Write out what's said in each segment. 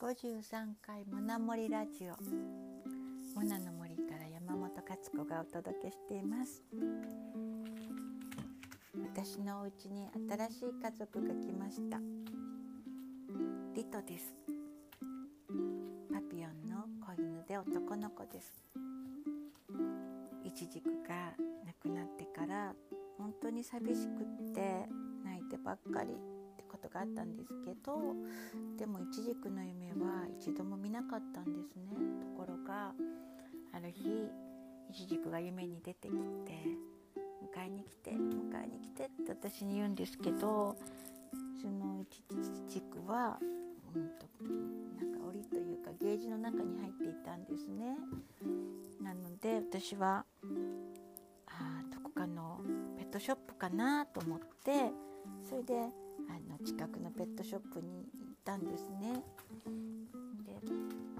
53回モナモリラジオ。モナの森から山本勝子がお届けしています。私のお家に新しい家族が来ました。リトです。パピヨンの子犬で男の子です。イチジクが亡くなってから本当に寂しくって泣いてばっかり。ことがあったんですけどでもイチジクの夢は一度も見なかったんですねところがある日イチジクが夢に出てきて迎えに来て迎えに来てって私に言うんですけどそのイチジクは、うんと、なんか檻というかゲージの中に入っていたんですね。なので私はあどこかのペットショップかなと思ってそれであの近くのペットショップに行ったんですね。で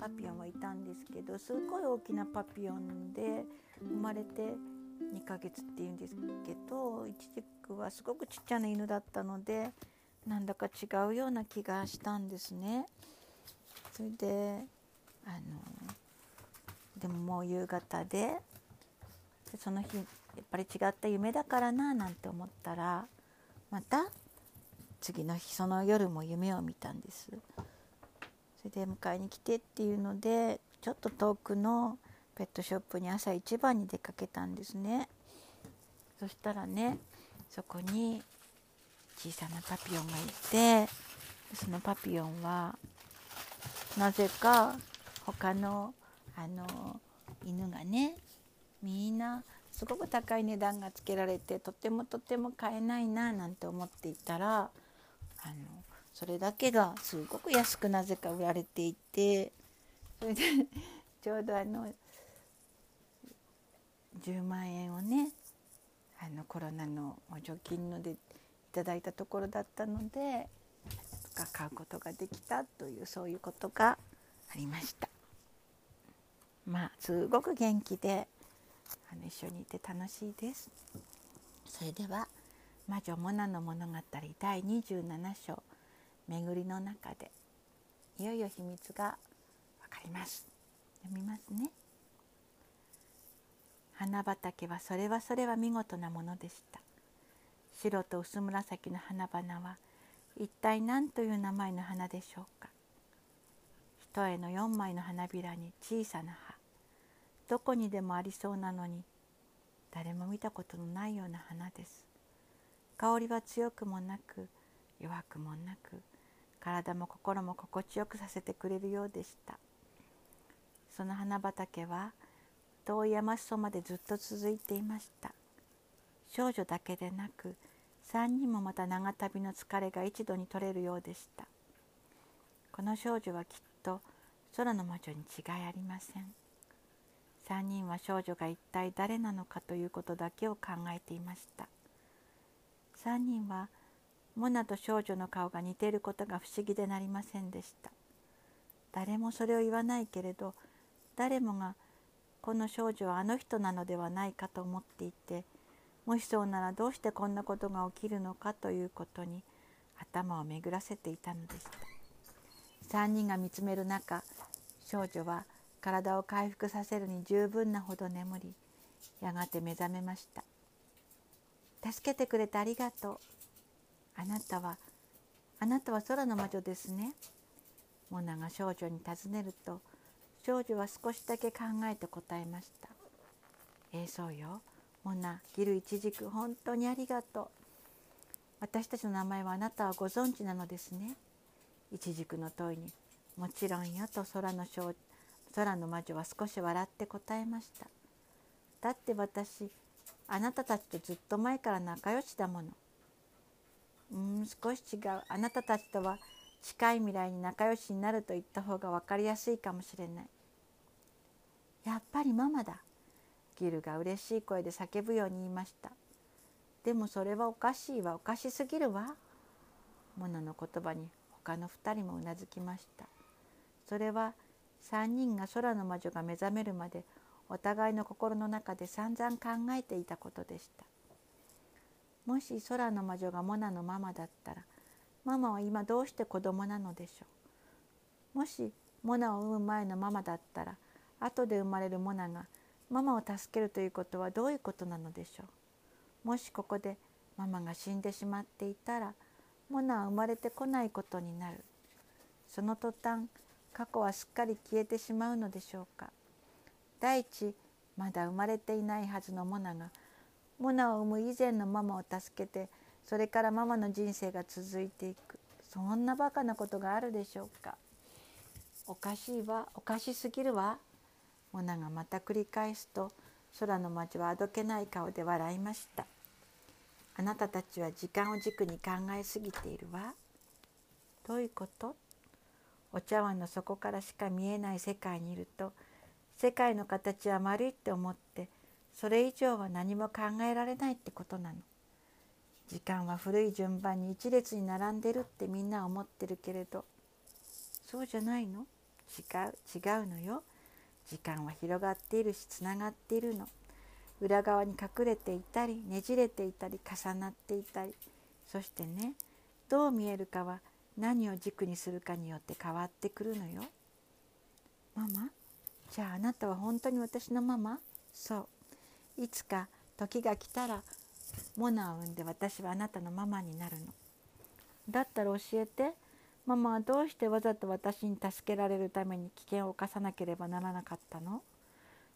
パピヨンはいたんですけどすごい大きなパピヨンで生まれて2ヶ月っていうんですけどイチジクはすごくちっちゃな犬だったのでなんだか違うような気がしたんですね。それであのでももう夕方でその日やっぱり違った夢だからななんて思ったらまた次の日その夜も夢を見たんです。それで迎えに来てっていうのでちょっと遠くのペットショップに朝一番に出かけたんですね。そしたらねそこに小さなパピヨンがいてそのパピヨンはなぜか他のあの犬がねみんなすごく高い値段がつけられてとてもとても買えないななんて思っていたらあのそれだけがすごく安くなぜか売られていてそれでちょうどあの10万円をねあのコロナの補助金のでいただいたところだったので買うことができたというそういうことがありました。まあすごく元気であの一緒にいて楽しいですそれでは魔女モナの物語第27章巡りの中でいよいよ秘密がわかります。読みますね。花畑はそれはそれは見事なものでした。白と薄紫の花々は一体何という名前の花でしょうか。一重の4枚の花びらに小さな葉。どこにでもありそうなのに誰も見たことのないような花です。香りは強くもなく弱くもなく体も心も心地よくさせてくれるようでした。その花畑は遠い山裾までずっと続いていました。少女だけでなく3人もまた長旅の疲れが一度に取れるようでした。この少女はきっと空の魔女に違いありません。3人は少女が一体誰なのかということだけを考えていました。3人はモナと少女の顔が似ていることが不思議でなりませんでした。誰もそれを言わないけれど誰もがこの少女はあの人なのではないかと思っていてもしそうならどうしてこんなことが起きるのかということに頭を巡らせていたのでした。3人が見つめる中少女は体を回復させるに十分なほど眠りやがて目覚めました。助けてくれてありがとう。あなたはあなたは空の魔女ですね。モナが少女に尋ねると少女は少しだけ考えて答えました。ええー、そうよ。モナギルイチジク本当にありがとう。私たちの名前はあなたはご存知なのですね。イチジクの問いにもちろんよと空の少空の魔女は少し笑って答えました。だって私あなたたちとずっと前から仲良しだもの。うん少し違う。あなたたちとは近い未来に仲良しになると言った方が分かりやすいかもしれない。やっぱりママだ。ギルが嬉しい声で叫ぶように言いました。でもそれはおかしいわ。おかしすぎるわ。モナの言葉に他の2人もうなずきました。それは3人が空の魔女が目覚めるまでお互いの心の中で散々考えていたことでした。もし空の魔女がモナのママだったらママは今どうして子供なのでしょう。もしモナを産む前のママだったら後で生まれるモナがママを助けるということはどういうことなのでしょう。もしここでママが死んでしまっていたらモナは生まれてこないことになる。その途端過去はすっかり消えてしまうのでしょうか。第一まだ生まれていないはずのモナがモナを産む以前のママを助けてそれからママの人生が続いていく。そんなバカなことがあるでしょうか。おかしいわ。おかしすぎるわ。モナがまた繰り返すと空の町はあどけない顔で笑いました。あなたたちは時間を軸に考えすぎているわ。どういうこと？お茶碗の底からしか見えない世界にいると世界の形は丸いって思ってそれ以上は何も考えられないってことなの。時間は古い順番に一列に並んでるってみんな思ってるけれどそうじゃないの？違う違うのよ。時間は広がっているしつながっているの。裏側に隠れていたりねじれていたり重なっていたりそしてねどう見えるかは何を軸にするかによって変わってくるのよ。ママじゃああなたは本当に私のママ？そう。いつか時が来たらモナを産んで私はあなたのママになるの。だったら教えて。ママはどうしてわざと私に助けられるために危険を冒さなければならなかったの？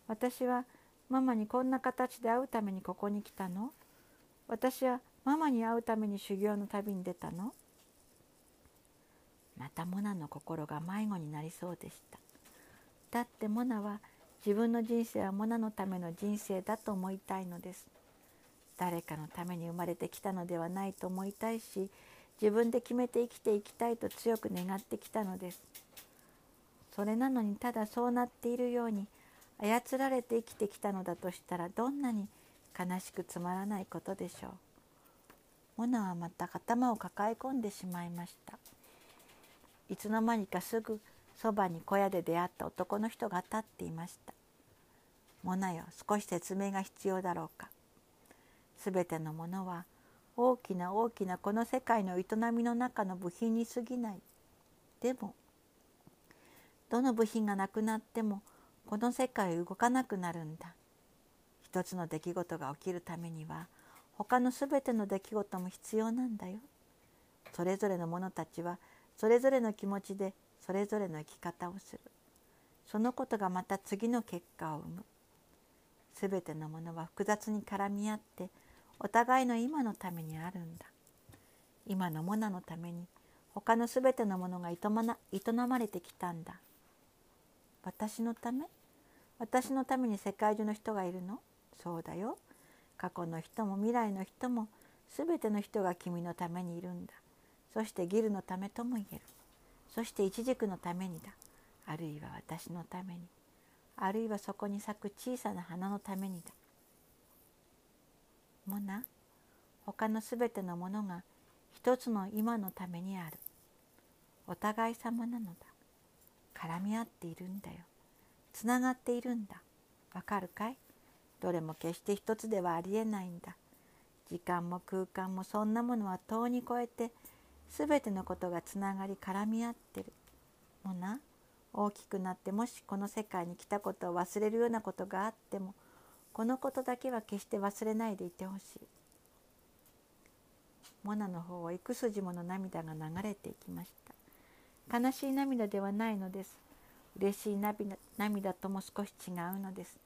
私はママにこんな形で会うためにここに来たの？私はママに会うために修行の旅に出たの？またモナの心が迷子になりそうでしただってモナは自分の人生はモナのための人生だと思いたいのです。誰かのために生まれてきたのではないと思いたいし自分で決めて生きていきたいと強く願ってきたのです。それなのにただそうなっているように操られて生きてきたのだとしたらどんなに悲しくつまらないことでしょう。モナはまた頭を抱え込んでしまいました。いつの間にかすぐそばに小屋で出会った男の人が立っていました。モナよ少し説明が必要だろうか。すべてのものは大きな大きなこの世界の営みの中の部品に過ぎない。でもどの部品がなくなってもこの世界動かなくなるんだ。一つの出来事が起きるためには他のすべての出来事も必要なんだよ。それぞれの者たちはそれぞれの気持ちでそれぞれの生き方をする。そのことがまた次の結果を生む。すべてのものは複雑に絡み合ってお互いの今のためにあるんだ。今のモナのために他のすべてのものが営まれてきたんだ。私のため？私のために世界中の人がいるの？そうだよ。過去の人も未来の人もすべての人が君のためにいるんだ。そしてギルのためとも言える。そしてイチジクのためにだ。あるいは私のために。あるいはそこに咲く小さな花のためにだ。モナ他のすべてのものが一つの今のためにある。お互い様なのだ。絡み合っているんだよ。つながっているんだ。わかるかい？どれも決して一つではありえないんだ。時間も空間もそんなものは遠に超えて全てのことがつながり絡み合ってる。もな大きくなってもしこの世界に来たことを忘れるようなことがあってもこのことだけは決して忘れないでいてほしい。モナの方は幾筋もの涙が流れていきました。悲しい涙ではないのです。嬉しい涙とも少し違うのです。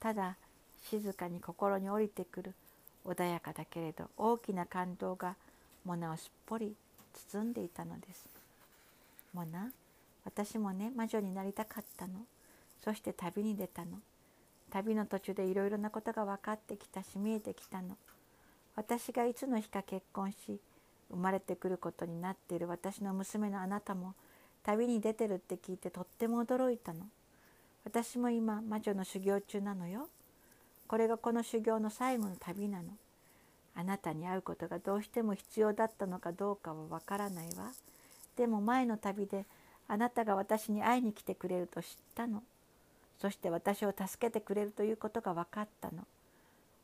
ただ静かに心に降りてくる穏やかだけれど大きな感動がモナをすっぽり包んでいたのです。モナ私もね魔女になりたかったの。そして旅に出たの。旅の途中でいろいろなことが分かってきたし見えてきたの。私がいつの日か結婚し生まれてくることになっている私の娘のあなたも旅に出てるって聞いてとっても驚いたの。私も今魔女の修行中なのよ。これがこの修行の最後の旅なの。あなたに会うことがどうしても必要だったのかどうかはわからないわ。でも前の旅であなたが私に会いに来てくれると知ったの。そして私を助けてくれるということが分かったの。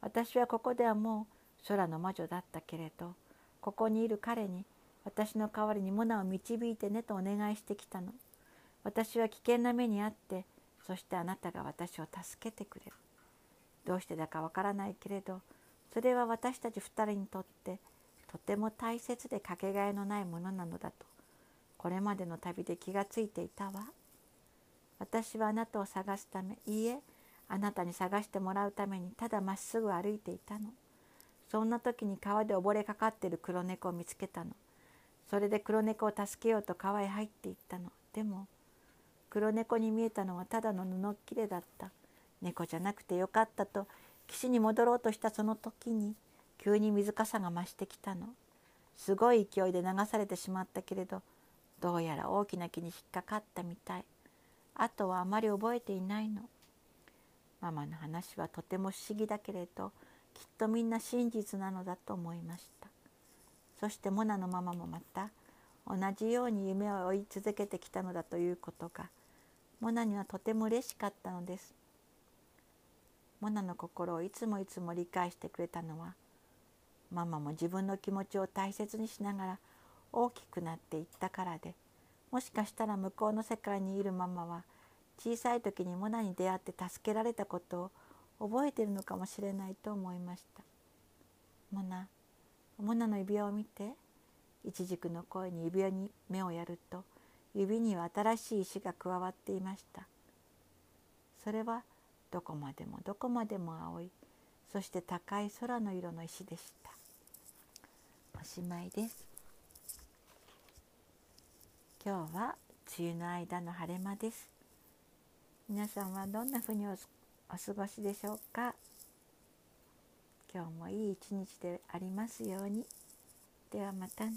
私はここではもう空の魔女だったけれど、ここにいる彼に私の代わりにモナを導いてねとお願いしてきたの。私は危険な目にあってそしてあなたが私を助けてくれるどうしてだかわからないけれどそれは私たち二人にとってとても大切でかけがえのないものなのだと。これまでの旅で気がついていたわ。私はあなたを探すためいいえあなたに探してもらうためにただまっすぐ歩いていたの。そんな時に川で溺れかかってる黒猫を見つけたの。それで黒猫を助けようと川へ入っていったの。でも黒猫に見えたのはただの布切れだった。猫じゃなくてよかったと岸に戻ろうとしたその時に急に水かさが増してきたの。すごい勢いで流されてしまったけれどどうやら大きな木に引っかかったみたい。あとはあまり覚えていないの。ママの話はとても不思議だけれどきっとみんな真実なのだと思いました。そしてモナのママもまた同じように夢を追い続けてきたのだということがモナにはとても嬉しかったのです。モナの心をいつもいつも理解してくれたのはママも自分の気持ちを大切にしながら大きくなっていったからでもしかしたら向こうの世界にいるママは小さい時にモナに出会って助けられたことを覚えているのかもしれないと思いました。モナ、モナの指輪を見て、イチジクの声に指輪に目をやると、指には新しい石が加わっていました。それはどこまでもどこまでも青い、そして高い空の色の石でした。おしまいです。今日は梅雨の間の晴れ間です。皆さんはどんなふうにお過ごしでしょうか？今日もいい一日でありますようにではまたね。